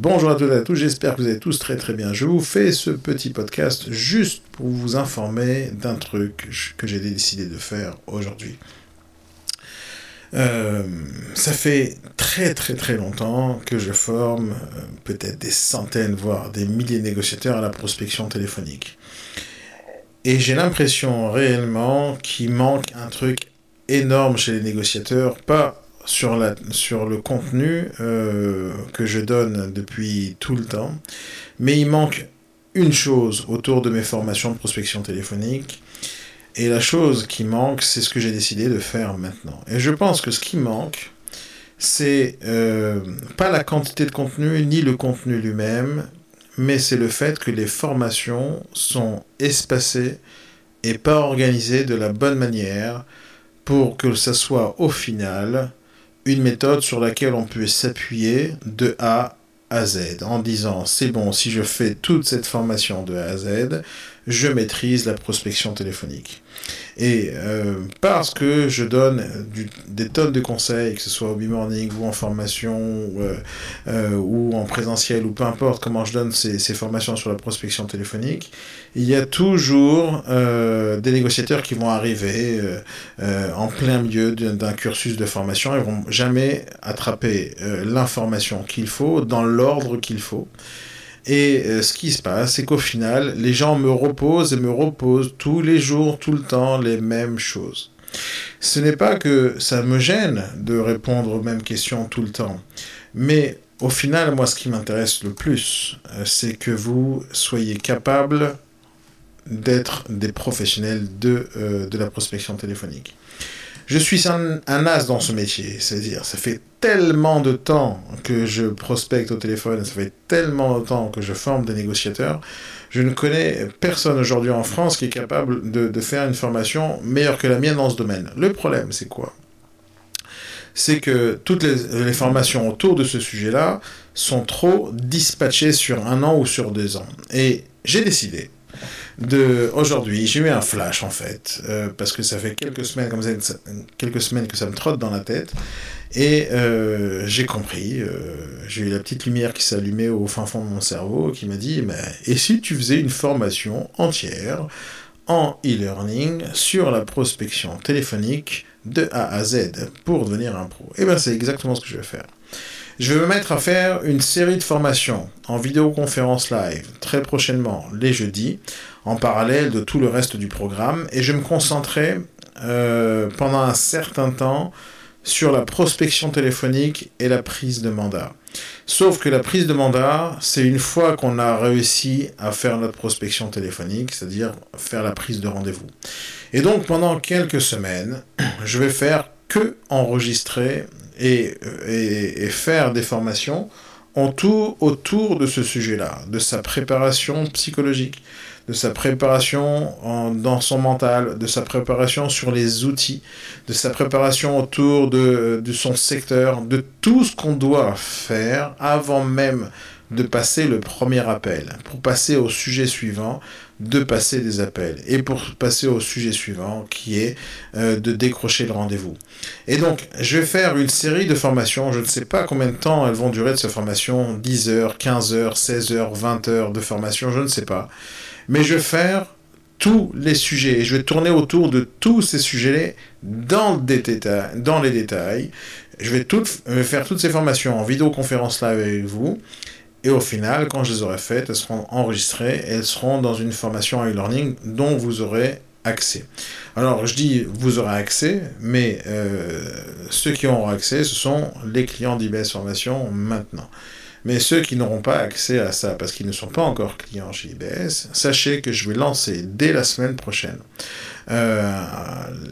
Bonjour à toutes et à tous, j'espère que vous allez tous très très bien. Je vous fais ce petit podcast juste pour vous informer d'un truc que j'ai décidé de faire aujourd'hui. Euh, ça fait très très très longtemps que je forme euh, peut-être des centaines, voire des milliers de négociateurs à la prospection téléphonique. Et j'ai l'impression réellement qu'il manque un truc énorme chez les négociateurs, pas sur, la, sur le contenu euh, que je donne depuis tout le temps, mais il manque une chose autour de mes formations de prospection téléphonique. Et la chose qui manque, c'est ce que j'ai décidé de faire maintenant. Et je pense que ce qui manque, c'est euh, pas la quantité de contenu ni le contenu lui-même, mais c'est le fait que les formations sont espacées et pas organisées de la bonne manière pour que ça soit au final une méthode sur laquelle on peut s'appuyer de A à Z en disant c'est bon, si je fais toute cette formation de A à Z, je maîtrise la prospection téléphonique. Et euh, parce que je donne des tonnes de conseils, que ce soit au B-Morning ou en formation euh, euh, ou en présentiel ou peu importe comment je donne ces, ces, formations sur la prospection téléphonique, il y a toujours des négociateurs qui vont arriver en plein milieu d'un cursus de formation et vont jamais attraper l'information qu'il faut dans l'ordre qu'il faut. Et euh, ce qui se passe, c'est qu'au final, les gens me reposent et me reposent tous les jours, tout le temps, les mêmes choses. Ce n'est pas que ça me gêne de répondre aux mêmes questions tout le temps, mais au final, moi, ce qui m'intéresse le plus, euh, c'est que vous soyez capable d'être des professionnels de, euh, de la prospection téléphonique. Je suis un, as dans ce métier, c'est-à-dire, ça fait tellement de temps que je prospecte au téléphone, ça fait tellement de temps que je forme des négociateurs, je ne connais personne aujourd'hui en France qui est capable de, faire une formation meilleure que la mienne dans ce domaine. Le problème, c'est quoi? C'est que toutes les, les, formations autour de ce sujet-là sont trop dispatchées sur un an ou sur deux ans. Et j'ai décidé, de aujourd'hui. J'ai eu un flash en fait, euh, parce que ça fait quelques semaines, comme ça, quelques semaines que ça me trotte dans la tête. Et euh, j'ai compris, euh, j'ai eu la petite lumière qui s'allumait au fin fond de mon cerveau qui m'a dit mais, Et si tu faisais une formation entière en e-learning sur la prospection téléphonique de A à Z pour devenir un pro? Et eh bien c'est exactement ce que je vais faire. Je vais me mettre à faire une série de formations en vidéoconférence live très prochainement, les jeudis, en parallèle de tout le reste du programme, et je me concentrer euh, pendant un certain temps sur la prospection téléphonique et la prise de mandat. Sauf que la prise de mandat, c'est une fois qu'on a réussi à faire notre prospection téléphonique, c'est-à-dire faire la prise de rendez-vous. Et donc pendant quelques semaines, je vais faire que enregistrer et, faire des formations tout autour de ce sujet-là, de sa préparation psychologique, de sa préparation dans son mental, de sa préparation sur les outils, de sa préparation autour de son secteur, de tout ce qu'on doit faire avant même de passer le premier appel, pour passer au sujet suivant, de passer des appels, et pour passer au sujet suivant, qui est euh, de décrocher le rendez-vous. Et donc, je vais faire une série de formations, je ne sais pas combien de temps elles vont durer de cette formation, 10 heures, 15 heures, 16 heures, 20 heures de formation, je ne sais pas. Mais je vais faire tous les sujets, et je vais tourner autour de tous ces sujets dans, dans les détails. Je vais, tout, je vais faire toutes ces formations en vidéoconférence live avec vous. Et au final, quand je les aurai faites, elles seront enregistrées et elles seront dans une formation e-learning dont vous aurez accès. Alors, je dis vous aurez accès, mais euh, ceux qui auront accès, ce sont les clients d'IBS Formation maintenant. Mais ceux qui n'auront pas accès à ça parce qu'ils ne sont pas encore clients chez IBS, sachez que je vais lancer dès la semaine prochaine euh,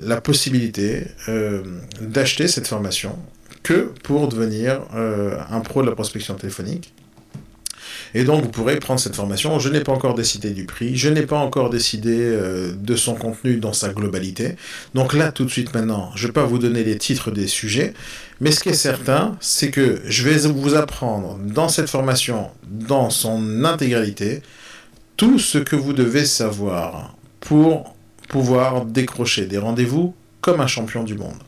la possibilité euh, d'acheter cette formation que pour devenir un pro de la prospection téléphonique et donc, vous pourrez prendre cette formation. Je n'ai pas encore décidé du prix, je n'ai pas encore décidé euh, de son contenu dans sa globalité. Donc là, tout de suite maintenant, je ne vais pas vous donner les titres des sujets, mais ce qui est certain, c'est que je vais vous apprendre dans cette formation, dans son intégralité, tout ce que vous devez savoir pour pouvoir décrocher des rendez-vous comme un champion du monde.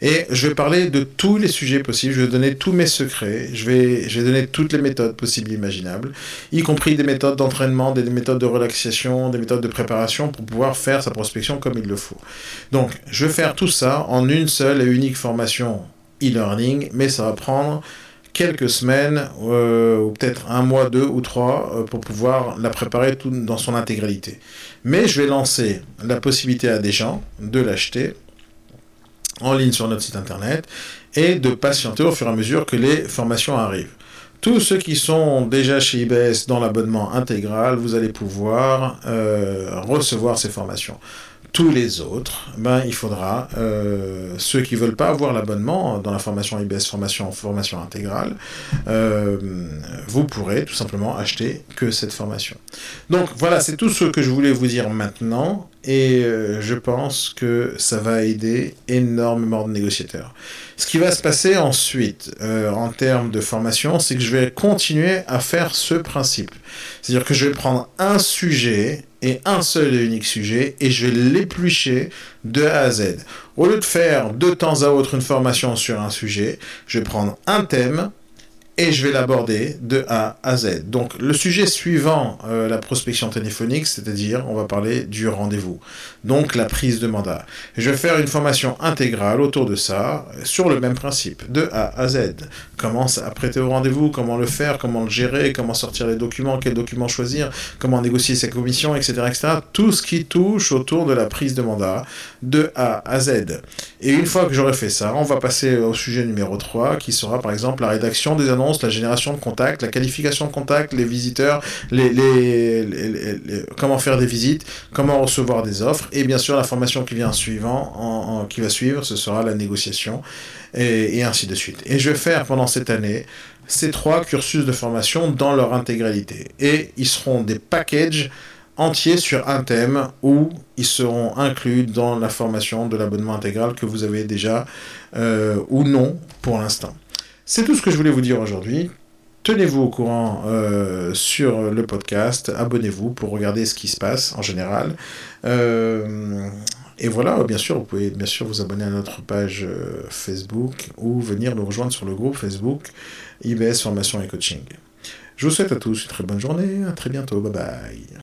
Et je vais parler de tous les sujets possibles, je vais donner tous mes secrets, je vais, je vais donner toutes les méthodes possibles et imaginables, y compris des méthodes d'entraînement, des méthodes de relaxation, des méthodes de préparation pour pouvoir faire sa prospection comme il le faut. Donc, je vais faire tout ça en une seule et unique formation e-learning, mais ça va prendre quelques semaines, euh, ou peut-être un mois, deux ou trois, euh, pour pouvoir la préparer tout dans son intégralité. Mais je vais lancer la possibilité à des gens de l'acheter en ligne sur notre site internet et de patienter au fur et à mesure que les formations arrivent. Tous ceux qui sont déjà chez IBS dans l'abonnement intégral, vous allez pouvoir euh, recevoir ces formations tous les autres, ben, il faudra, euh, ceux qui ne veulent pas avoir l'abonnement dans la formation IBS Formation Formation Intégrale, euh, vous pourrez tout simplement acheter que cette formation. Donc voilà, c'est tout ce que je voulais vous dire maintenant et euh, je pense que ça va aider énormément de négociateurs. Ce qui va se passer ensuite en termes de formation, c'est que je vais continuer à faire ce principe. C'est-à-dire que je vais prendre un sujet et un seul et unique sujet et je vais l'éplucher de A à Z. Au lieu de faire de temps à autre une formation sur un sujet, je vais prendre un thème et je vais l'aborder de A à Z. Donc le sujet suivant euh, la prospection téléphonique, c'est-à-dire on va parler du rendez-vous, donc la prise de mandat. Je vais faire une formation intégrale autour de ça, sur le même principe, de A à Z. Comment apprêter au rendez-vous, comment le faire, comment le gérer, comment sortir les documents, quels documents choisir, comment négocier sa commission, etc., etc. Tout ce qui touche autour de la prise de mandat, de A à Z. Et une fois que j'aurai fait ça, on va passer au sujet numéro 3, qui sera par exemple la rédaction des annonces la génération de contacts, la qualification de contacts, les visiteurs, les, comment faire des visites, comment recevoir des offres, et bien sûr la formation qui vient suivant, qui va suivre, ce sera la négociation, et, et ainsi de suite. Et je vais faire pendant cette année ces trois cursus de formation dans leur intégralité. Et ils seront des packages entiers sur un thème où ils seront inclus dans la formation de l'abonnement intégral que vous avez déjà euh, ou non pour l'instant. C'est tout ce que je voulais vous dire aujourd'hui. Tenez-vous au courant euh, sur le podcast, abonnez-vous pour regarder ce qui se passe en général. Euh, et voilà, bien sûr, vous pouvez bien sûr vous abonner à notre page euh, Facebook ou venir nous rejoindre sur le groupe Facebook IBS Formation et Coaching. Je vous souhaite à tous une très bonne journée, à très bientôt, bye bye.